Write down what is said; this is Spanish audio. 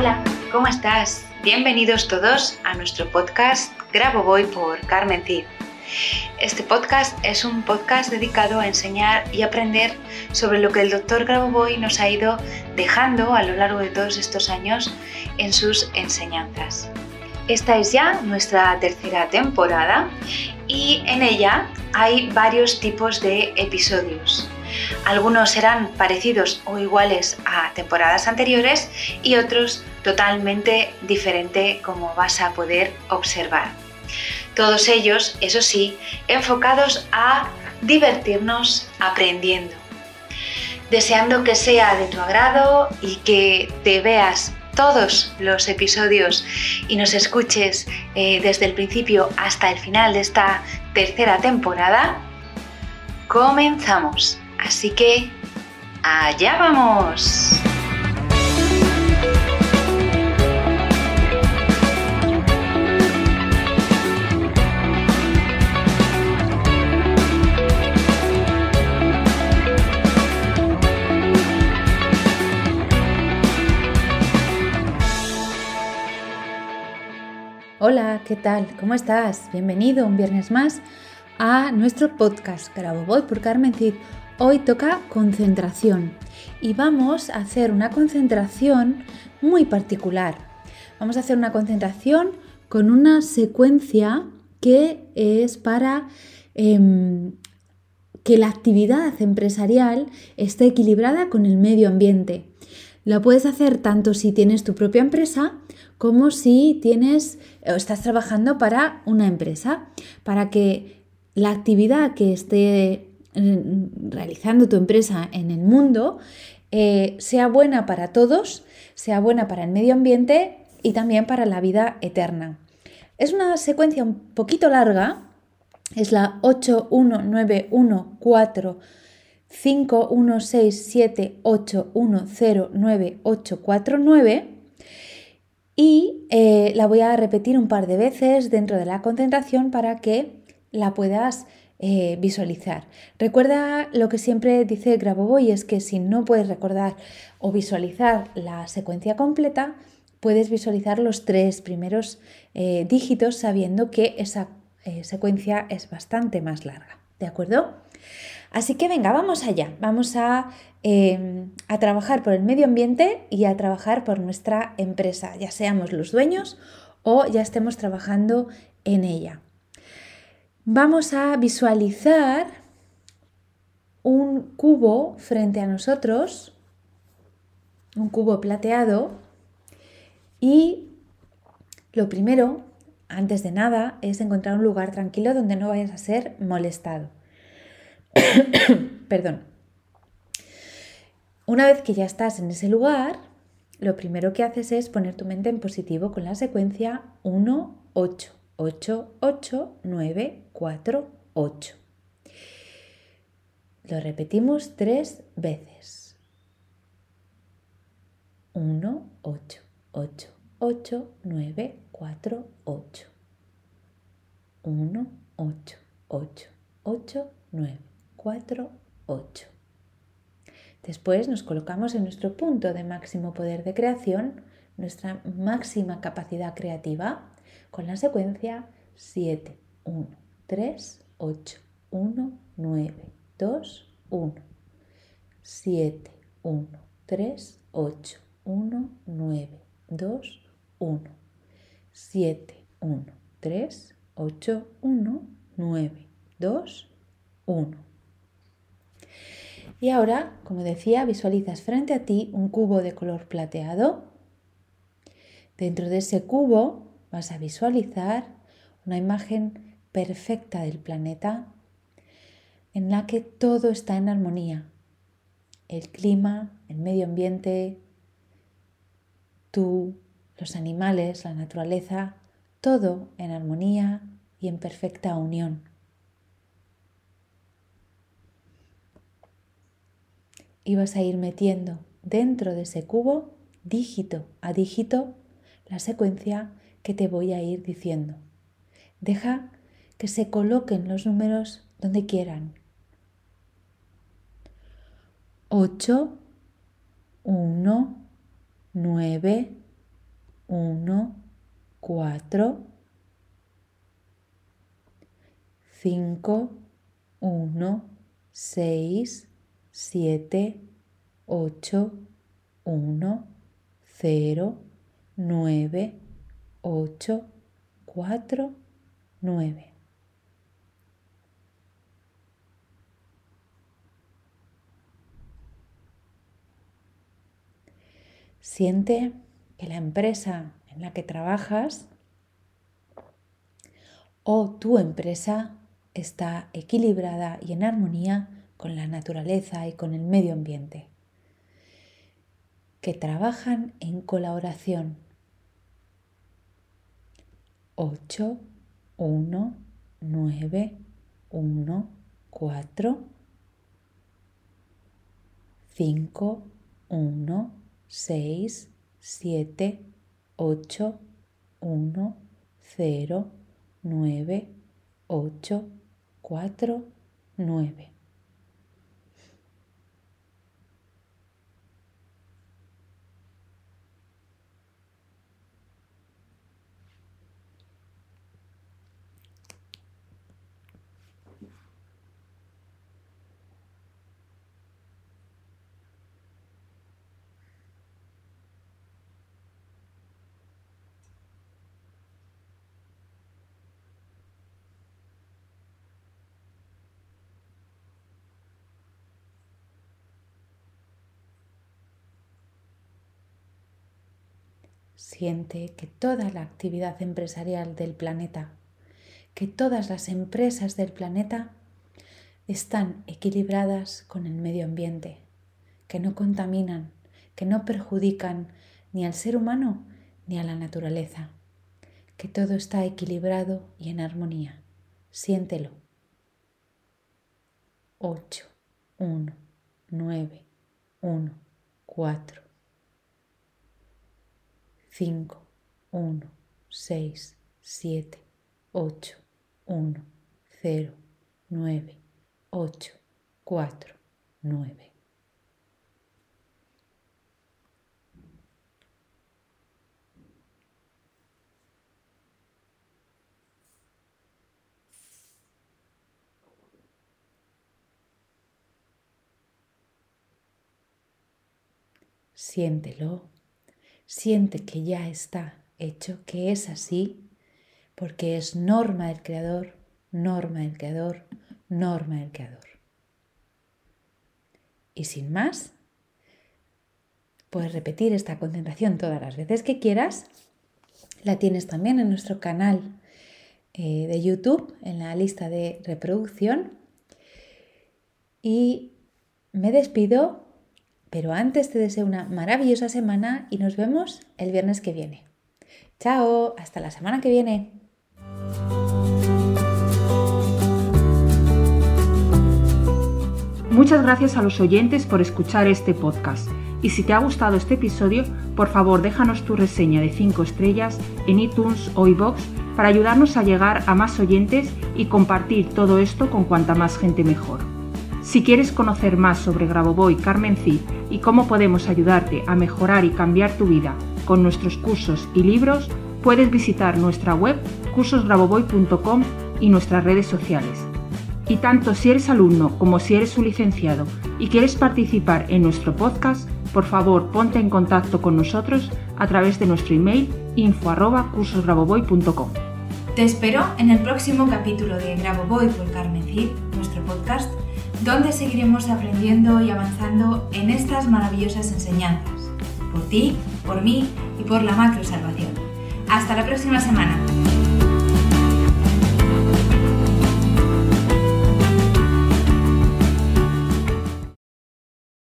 Hola, ¿cómo estás? Bienvenidos todos a nuestro podcast Grabo Voy por Carmen Cid. Este podcast es un podcast dedicado a enseñar y aprender sobre lo que el doctor Grabovoi nos ha ido dejando a lo largo de todos estos años en sus enseñanzas. Esta es ya nuestra tercera temporada y en ella hay varios tipos de episodios. Algunos serán parecidos o iguales a temporadas anteriores y otros totalmente diferente como vas a poder observar. Todos ellos, eso sí, enfocados a divertirnos aprendiendo. Deseando que sea de tu agrado y que te veas todos los episodios y nos escuches eh, desde el principio hasta el final de esta tercera temporada, comenzamos. Así que, allá vamos. Hola, ¿qué tal? ¿Cómo estás? Bienvenido un viernes más a nuestro podcast Grabo Voy por Carmen Cid. Hoy toca concentración y vamos a hacer una concentración muy particular. Vamos a hacer una concentración con una secuencia que es para em, que la actividad empresarial esté equilibrada con el medio ambiente. La puedes hacer tanto si tienes tu propia empresa como si tienes o estás trabajando para una empresa, para que la actividad que esté realizando tu empresa en el mundo eh, sea buena para todos, sea buena para el medio ambiente y también para la vida eterna. Es una secuencia un poquito larga, es la 81914 5167810989 y eh, la voy a repetir un par de veces dentro de la concentración para que la puedas eh, visualizar. Recuerda lo que siempre dice Grabovoi, es que si no puedes recordar o visualizar la secuencia completa, puedes visualizar los tres primeros eh, dígitos sabiendo que esa secuencia es bastante más larga. ¿De acuerdo? Así que venga, vamos allá. Vamos a, em, a, trabajar por el medio ambiente y a trabajar por nuestra empresa, ya seamos los dueños o ya estemos trabajando en ella. Vamos a visualizar un cubo frente a nosotros, un cubo plateado, y lo primero, antes de nada, es encontrar un lugar tranquilo donde no vayas a ser molestado. Perdón. Una vez que ya estás en ese lugar, lo primero que haces es poner tu mente en positivo con la secuencia 1, 8, 8, 8, 9, 4, 8. Lo repetimos tres veces. 1, 8, 8, 8, 9, 4, 8. 1, 8, 8, 8, 9. 4, 8. Después nos colocamos en nuestro punto de máximo poder de creación, nuestra máxima capacidad creativa, con la secuencia 7, 1, 3, 8, 1, 9, 2, 1. 7, 1, 3, 8, 1, 9, 2, 1. 7, 1, 3, 8, 1, 9, 2, 1. Y ahora, como decía, visualizas frente a ti un cubo de color plateado. Dentro de ese cubo vas a visualizar una imagen perfecta del planeta en la que todo está en armonía. El clima, el medio ambiente, tú, los animales, la naturaleza, todo en armonía y en perfecta unión. y vas a ir metiendo dentro de ese cubo, dígito a dígito, la secuencia que te voy a ir diciendo. Deja que se coloquen los números donde quieran. 8, 1, 9, 1, 4, 5, 1, 6, 7, 8, 1, 0, 9, 8, 4, 9. Siente que la empresa en la que trabajas o tu empresa está equilibrada y en armonía con la naturaleza y con el medio ambiente, que trabajan en colaboración. 8, 1, 9, 1, 4, 5, 1, 6, 7, 8, 1, 0, 9, 8, 4, 9. Siente que toda la actividad empresarial del planeta, que todas las empresas del planeta están equilibradas con el medio ambiente, que no contaminan, que no perjudican ni al ser humano ni a la naturaleza, que todo está equilibrado y en armonía. Siéntelo. 8, 1, 9, 1, 4, 5, 1, 6, 7, 8, 1, 0, 9, 8, 4, 9. Siéntelo siente que ya está hecho, que es así, porque es norma del Creador, norma del Creador, norma del Creador. Y sin más, puedes repetir esta concentración todas las veces que quieras. La tienes también en nuestro canal eh, de YouTube, en la lista de reproducción. Y me despido pero antes te deseo una maravillosa semana y nos vemos el viernes que viene. Chao, hasta la semana que viene. Muchas gracias a los oyentes por escuchar este podcast. Y si te ha gustado este episodio, por favor déjanos tu reseña de 5 estrellas en iTunes o iBox para ayudarnos a llegar a más oyentes y compartir todo esto con cuanta más gente mejor. Si quieres conocer más sobre Grabovoi Carmen Cid y cómo podemos ayudarte a mejorar y cambiar tu vida con nuestros cursos y libros, puedes visitar nuestra web cursosgrabovoy.com y nuestras redes sociales. Y tanto si eres alumno como si eres un licenciado y quieres participar en nuestro podcast, por favor ponte en contacto con nosotros a través de nuestro email info@cursosgrabovoy.com. Te espero en el próximo capítulo de Grabovoi por Carmen Cid, nuestro podcast donde seguiremos aprendiendo y avanzando en estas maravillosas enseñanzas, por ti, por mí y por la macro salvación. Hasta la próxima semana.